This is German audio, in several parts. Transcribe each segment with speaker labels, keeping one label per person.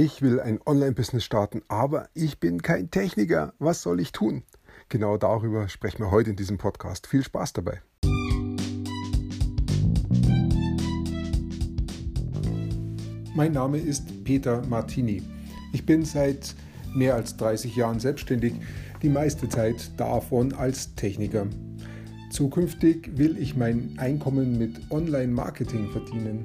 Speaker 1: Ich will ein Online-Business starten, aber ich bin kein Techniker. Was soll ich tun? Genau darüber sprechen wir heute in diesem Podcast. Viel Spaß dabei. Mein Name ist Peter Martini. Ich bin seit mehr als 30 Jahren selbstständig, die meiste Zeit davon als Techniker. Zukünftig will ich mein Einkommen mit Online-Marketing verdienen.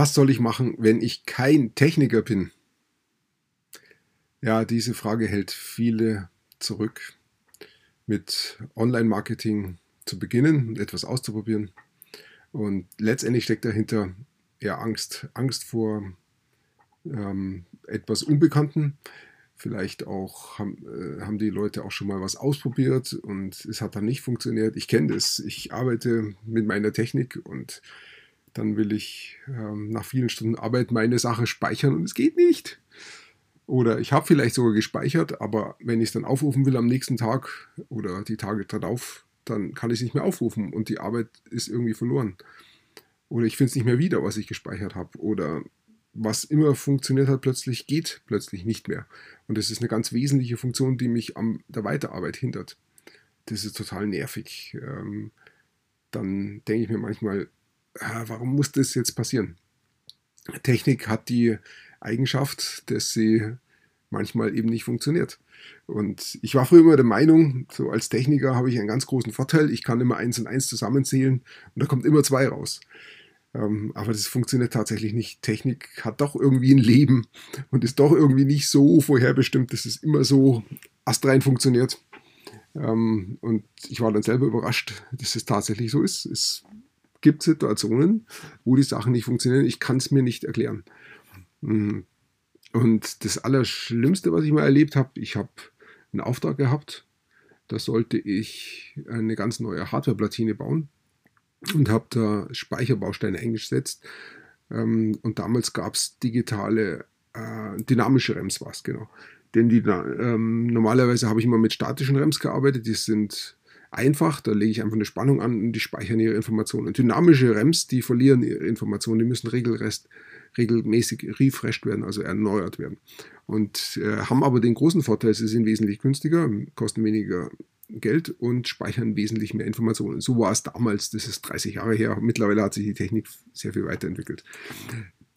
Speaker 1: Was soll ich machen, wenn ich kein Techniker bin? Ja, diese Frage hält viele zurück, mit Online-Marketing zu beginnen und etwas auszuprobieren. Und letztendlich steckt dahinter eher Angst. Angst vor ähm, etwas Unbekannten. Vielleicht auch haben, äh, haben die Leute auch schon mal was ausprobiert und es hat dann nicht funktioniert. Ich kenne das. Ich arbeite mit meiner Technik und dann will ich ähm, nach vielen Stunden Arbeit meine Sache speichern und es geht nicht. Oder ich habe vielleicht sogar gespeichert, aber wenn ich es dann aufrufen will am nächsten Tag oder die Tage darauf, dann kann ich es nicht mehr aufrufen und die Arbeit ist irgendwie verloren. Oder ich finde es nicht mehr wieder, was ich gespeichert habe. Oder was immer funktioniert hat, plötzlich geht plötzlich nicht mehr. Und das ist eine ganz wesentliche Funktion, die mich an der Weiterarbeit hindert. Das ist total nervig. Ähm, dann denke ich mir manchmal, warum muss das jetzt passieren? Technik hat die Eigenschaft, dass sie manchmal eben nicht funktioniert. Und ich war früher immer der Meinung, so als Techniker habe ich einen ganz großen Vorteil, ich kann immer eins und eins zusammenzählen und da kommt immer zwei raus. Ähm, aber das funktioniert tatsächlich nicht. Technik hat doch irgendwie ein Leben und ist doch irgendwie nicht so vorherbestimmt, dass es immer so astrein funktioniert. Ähm, und ich war dann selber überrascht, dass es tatsächlich so ist. Es gibt Situationen, wo die Sachen nicht funktionieren. Ich kann es mir nicht erklären. Mm. Und das Allerschlimmste, was ich mal erlebt habe, ich habe einen Auftrag gehabt, da sollte ich eine ganz neue Hardware-Platine bauen und habe da Speicherbausteine eingesetzt. Ähm, und damals gab es digitale, äh, dynamische REMs, was genau. Denn die, ähm, normalerweise habe ich immer mit statischen REMs gearbeitet, die sind einfach, da lege ich einfach eine Spannung an und die speichern ihre Informationen. Und dynamische REMs, die verlieren ihre Informationen, die müssen regelrest, regelmäßig refreshed werden, also erneuert werden. Und äh, haben aber den großen Vorteil, sie sind wesentlich günstiger, kosten weniger Geld und speichern wesentlich mehr Informationen. So war es damals, das ist 30 Jahre her. Mittlerweile hat sich die Technik sehr viel weiterentwickelt.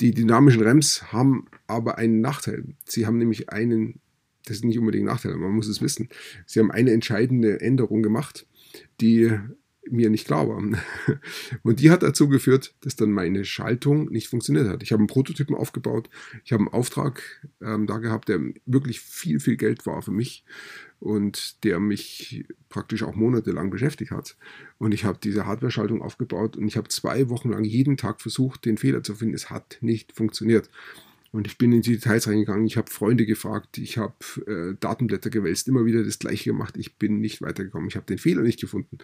Speaker 1: Die dynamischen REMs haben aber einen Nachteil. Sie haben nämlich einen das ist nicht unbedingt ein Nachteil, man muss es wissen. Sie haben eine entscheidende Änderung gemacht, die mir nicht klar war. Und die hat dazu geführt, dass dann meine Schaltung nicht funktioniert hat. Ich habe einen Prototypen aufgebaut, ich habe einen Auftrag ähm, da gehabt, der wirklich viel, viel Geld war für mich und der mich praktisch auch monatelang beschäftigt hat. Und ich habe diese Hardware-Schaltung aufgebaut und ich habe zwei Wochen lang jeden Tag versucht, den Fehler zu finden. Es hat nicht funktioniert. Und ich bin in die Details reingegangen, ich habe Freunde gefragt, ich habe äh, Datenblätter gewälzt, immer wieder das gleiche gemacht. Ich bin nicht weitergekommen. Ich habe den Fehler nicht gefunden.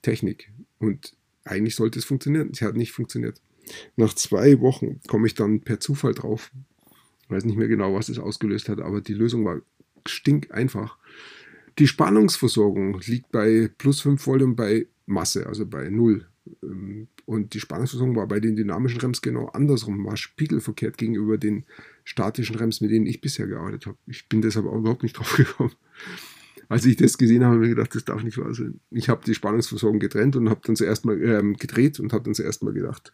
Speaker 1: Technik. Und eigentlich sollte es funktionieren. Es hat nicht funktioniert. Nach zwei Wochen komme ich dann per Zufall drauf. Ich weiß nicht mehr genau, was es ausgelöst hat, aber die Lösung war stinkeinfach. Die Spannungsversorgung liegt bei plus 5 Volt und bei Masse, also bei 0. Ähm, und die Spannungsversorgung war bei den dynamischen REMs genau andersrum, war spiegelverkehrt gegenüber den statischen REMs, mit denen ich bisher gearbeitet habe. Ich bin deshalb auch überhaupt nicht drauf gekommen. Als ich das gesehen habe, habe ich mir gedacht, das darf nicht wahr sein. Ich habe die Spannungsversorgung getrennt und habe dann zuerst mal ähm, gedreht und habe dann zuerst mal gedacht,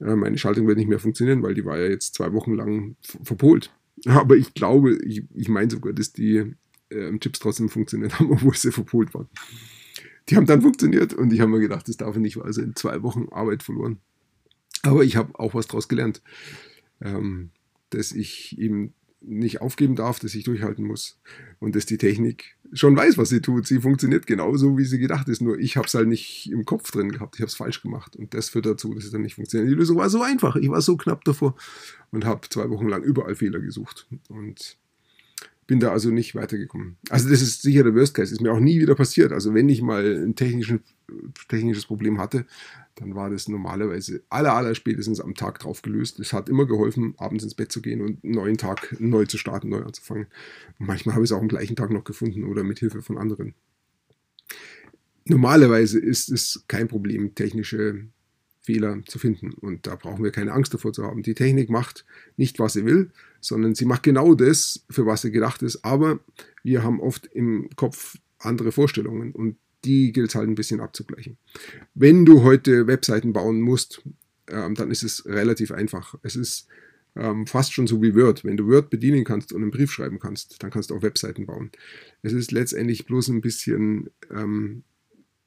Speaker 1: äh, meine Schaltung wird nicht mehr funktionieren, weil die war ja jetzt zwei Wochen lang verpolt. Aber ich glaube, ich, ich meine sogar, dass die äh, Chips trotzdem funktioniert haben, obwohl sie verpolt waren die haben dann funktioniert und ich habe mir gedacht, das darf nicht wahr sein. Zwei Wochen Arbeit verloren. Aber ich habe auch was daraus gelernt, ähm, dass ich eben nicht aufgeben darf, dass ich durchhalten muss und dass die Technik schon weiß, was sie tut. Sie funktioniert genauso, wie sie gedacht ist. Nur ich habe es halt nicht im Kopf drin gehabt. Ich habe es falsch gemacht und das führt dazu, dass es dann nicht funktioniert. Die Lösung war so einfach. Ich war so knapp davor und habe zwei Wochen lang überall Fehler gesucht und Bin da also nicht weitergekommen. Also das ist sicher der Worst Case. Ist mir auch nie wieder passiert. Also wenn ich mal ein technisches Problem hatte, dann war das normalerweise aller, aller spätestens am Tag drauf gelöst. Es hat immer geholfen, abends ins Bett zu gehen und einen neuen Tag neu zu starten, neu anzufangen. Und manchmal habe ich es auch am gleichen Tag noch gefunden oder mit Hilfe von anderen. Normalerweise ist es kein Problem, technische Fehler zu finden. Und da brauchen wir keine Angst davor zu haben. Die Technik macht nicht, was sie will, sondern sie macht genau das, für was sie gedacht ist. Aber wir haben oft im Kopf andere Vorstellungen und die gilt es halt ein bisschen abzugleichen. Wenn du heute Webseiten bauen musst, ähm, dann ist es relativ einfach. Es ist ähm, fast schon so wie Word. Wenn du Word bedienen kannst und einen Brief schreiben kannst, dann kannst du auch Webseiten bauen. Es ist letztendlich bloß ein bisschen ähm,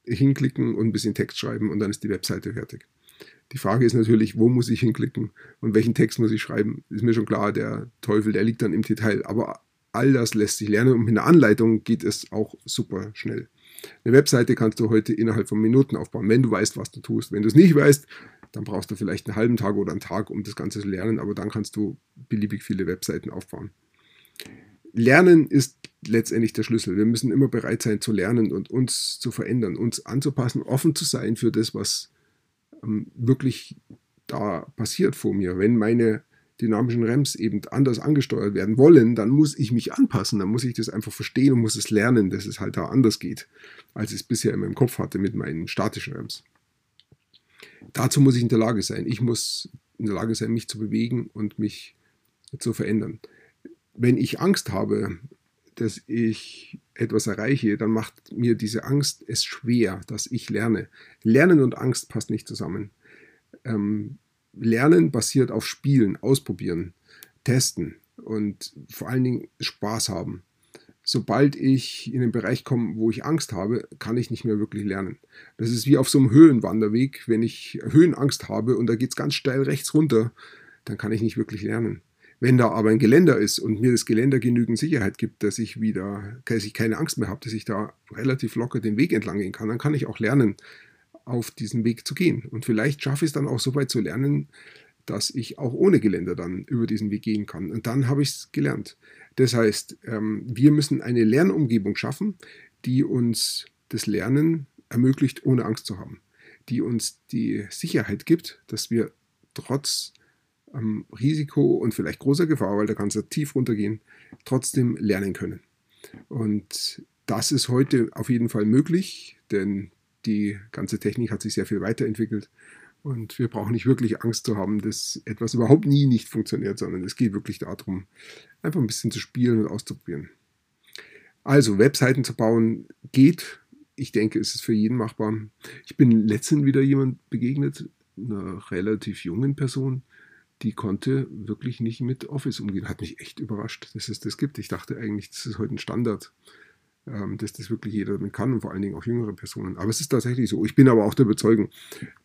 Speaker 1: hinklicken und ein bisschen Text schreiben und dann ist die Webseite fertig. Die Frage ist natürlich, wo muss ich hinklicken und welchen Text muss ich schreiben? Ist mir schon klar, der Teufel, der liegt dann im Detail. Aber all das lässt sich lernen und mit einer Anleitung geht es auch super schnell. Eine Webseite kannst du heute innerhalb von Minuten aufbauen, wenn du weißt, was du tust. Wenn du es nicht weißt, dann brauchst du vielleicht einen halben Tag oder einen Tag, um das Ganze zu lernen, aber dann kannst du beliebig viele Webseiten aufbauen. Lernen ist letztendlich der Schlüssel. Wir müssen immer bereit sein zu lernen und uns zu verändern, uns anzupassen, offen zu sein für das, was wirklich da passiert vor mir. Wenn meine dynamischen REMs eben anders angesteuert werden wollen, dann muss ich mich anpassen, dann muss ich das einfach verstehen und muss es lernen, dass es halt da anders geht, als ich es bisher in meinem Kopf hatte mit meinen statischen REMs. Dazu muss ich in der Lage sein. Ich muss in der Lage sein, mich zu bewegen und mich zu verändern. Wenn ich Angst habe, dass ich etwas erreiche, dann macht mir diese Angst es schwer, dass ich lerne. Lernen und Angst passt nicht zusammen. Ähm, Lernen basiert auf Spielen, Ausprobieren, Testen und vor allen Dingen Spaß haben. Sobald ich in den Bereich komme, wo ich Angst habe, kann ich nicht mehr wirklich lernen. Das ist wie auf so einem Höhenwanderweg. Wenn ich Höhenangst habe und da geht es ganz steil rechts runter, dann kann ich nicht wirklich lernen. Wenn da aber ein Geländer ist und mir das Geländer genügend Sicherheit gibt, dass ich wieder, dass ich keine Angst mehr habe, dass ich da relativ locker den Weg entlang gehen kann, dann kann ich auch lernen, auf diesen Weg zu gehen. Und vielleicht schaffe ich es dann auch so weit zu lernen, dass ich auch ohne Geländer dann über diesen Weg gehen kann. Und dann habe ich es gelernt. Das heißt, ähm, wir müssen eine Lernumgebung schaffen, die uns das Lernen ermöglicht, ohne Angst zu haben. Die uns die Sicherheit gibt, dass wir trotz ähm, Risiko und vielleicht großer Gefahr, weil da kann es ja tief runtergehen, trotzdem lernen können. Und das ist heute auf jeden Fall möglich, denn die ganze Technik hat sich sehr viel weiterentwickelt. Und wir brauchen nicht wirklich Angst zu haben, dass etwas überhaupt nie nicht funktioniert, sondern es geht wirklich darum, einfach ein bisschen zu spielen und auszuprobieren. Also, Webseiten zu bauen geht. Ich denke, es ist für jeden machbar. Ich bin letztens wieder jemand begegnet, einer relativ jungen Person, die konnte wirklich nicht mit Office umgehen. Hat mich echt überrascht, dass es das gibt. Ich dachte eigentlich, das ist heute ein Standard. Ähm, dass das wirklich jeder damit kann und vor allen Dingen auch jüngere Personen. Aber es ist tatsächlich so. Ich bin aber auch der Überzeugung,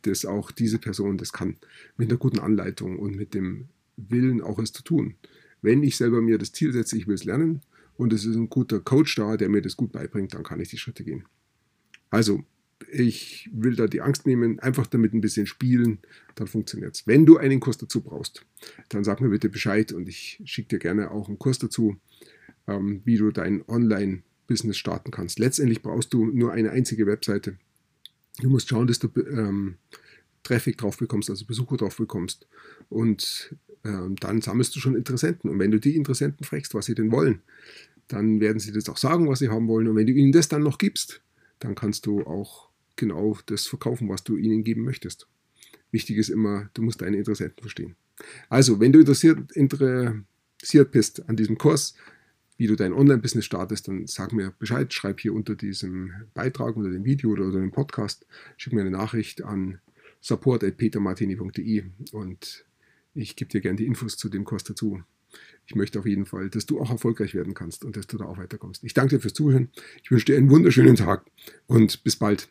Speaker 1: dass auch diese Person das kann, mit einer guten Anleitung und mit dem Willen auch es zu tun. Wenn ich selber mir das Ziel setze, ich will es lernen und es ist ein guter Coach da, der mir das gut beibringt, dann kann ich die Schritte gehen. Also, ich will da die Angst nehmen, einfach damit ein bisschen spielen, dann funktioniert es. Wenn du einen Kurs dazu brauchst, dann sag mir bitte Bescheid und ich schicke dir gerne auch einen Kurs dazu, ähm, wie du dein Online- Business starten kannst. Letztendlich brauchst du nur eine einzige Webseite. Du musst schauen, dass du ähm, Traffic drauf bekommst, also Besucher drauf bekommst. Und ähm, dann sammelst du schon Interessenten. Und wenn du die Interessenten fragst, was sie denn wollen, dann werden sie das auch sagen, was sie haben wollen. Und wenn du ihnen das dann noch gibst, dann kannst du auch genau das verkaufen, was du ihnen geben möchtest. Wichtig ist immer, du musst deine Interessenten verstehen. Also, wenn du interessiert, interessiert bist an diesem Kurs, wie du dein Online-Business startest, dann sag mir Bescheid, schreib hier unter diesem Beitrag, unter dem Video oder unter dem Podcast, schick mir eine Nachricht an support.petermartini.de und ich gebe dir gerne die Infos zu dem Kurs dazu. Ich möchte auf jeden Fall, dass du auch erfolgreich werden kannst und dass du da auch weiterkommst. Ich danke dir fürs Zuhören. Ich wünsche dir einen wunderschönen Tag und bis bald.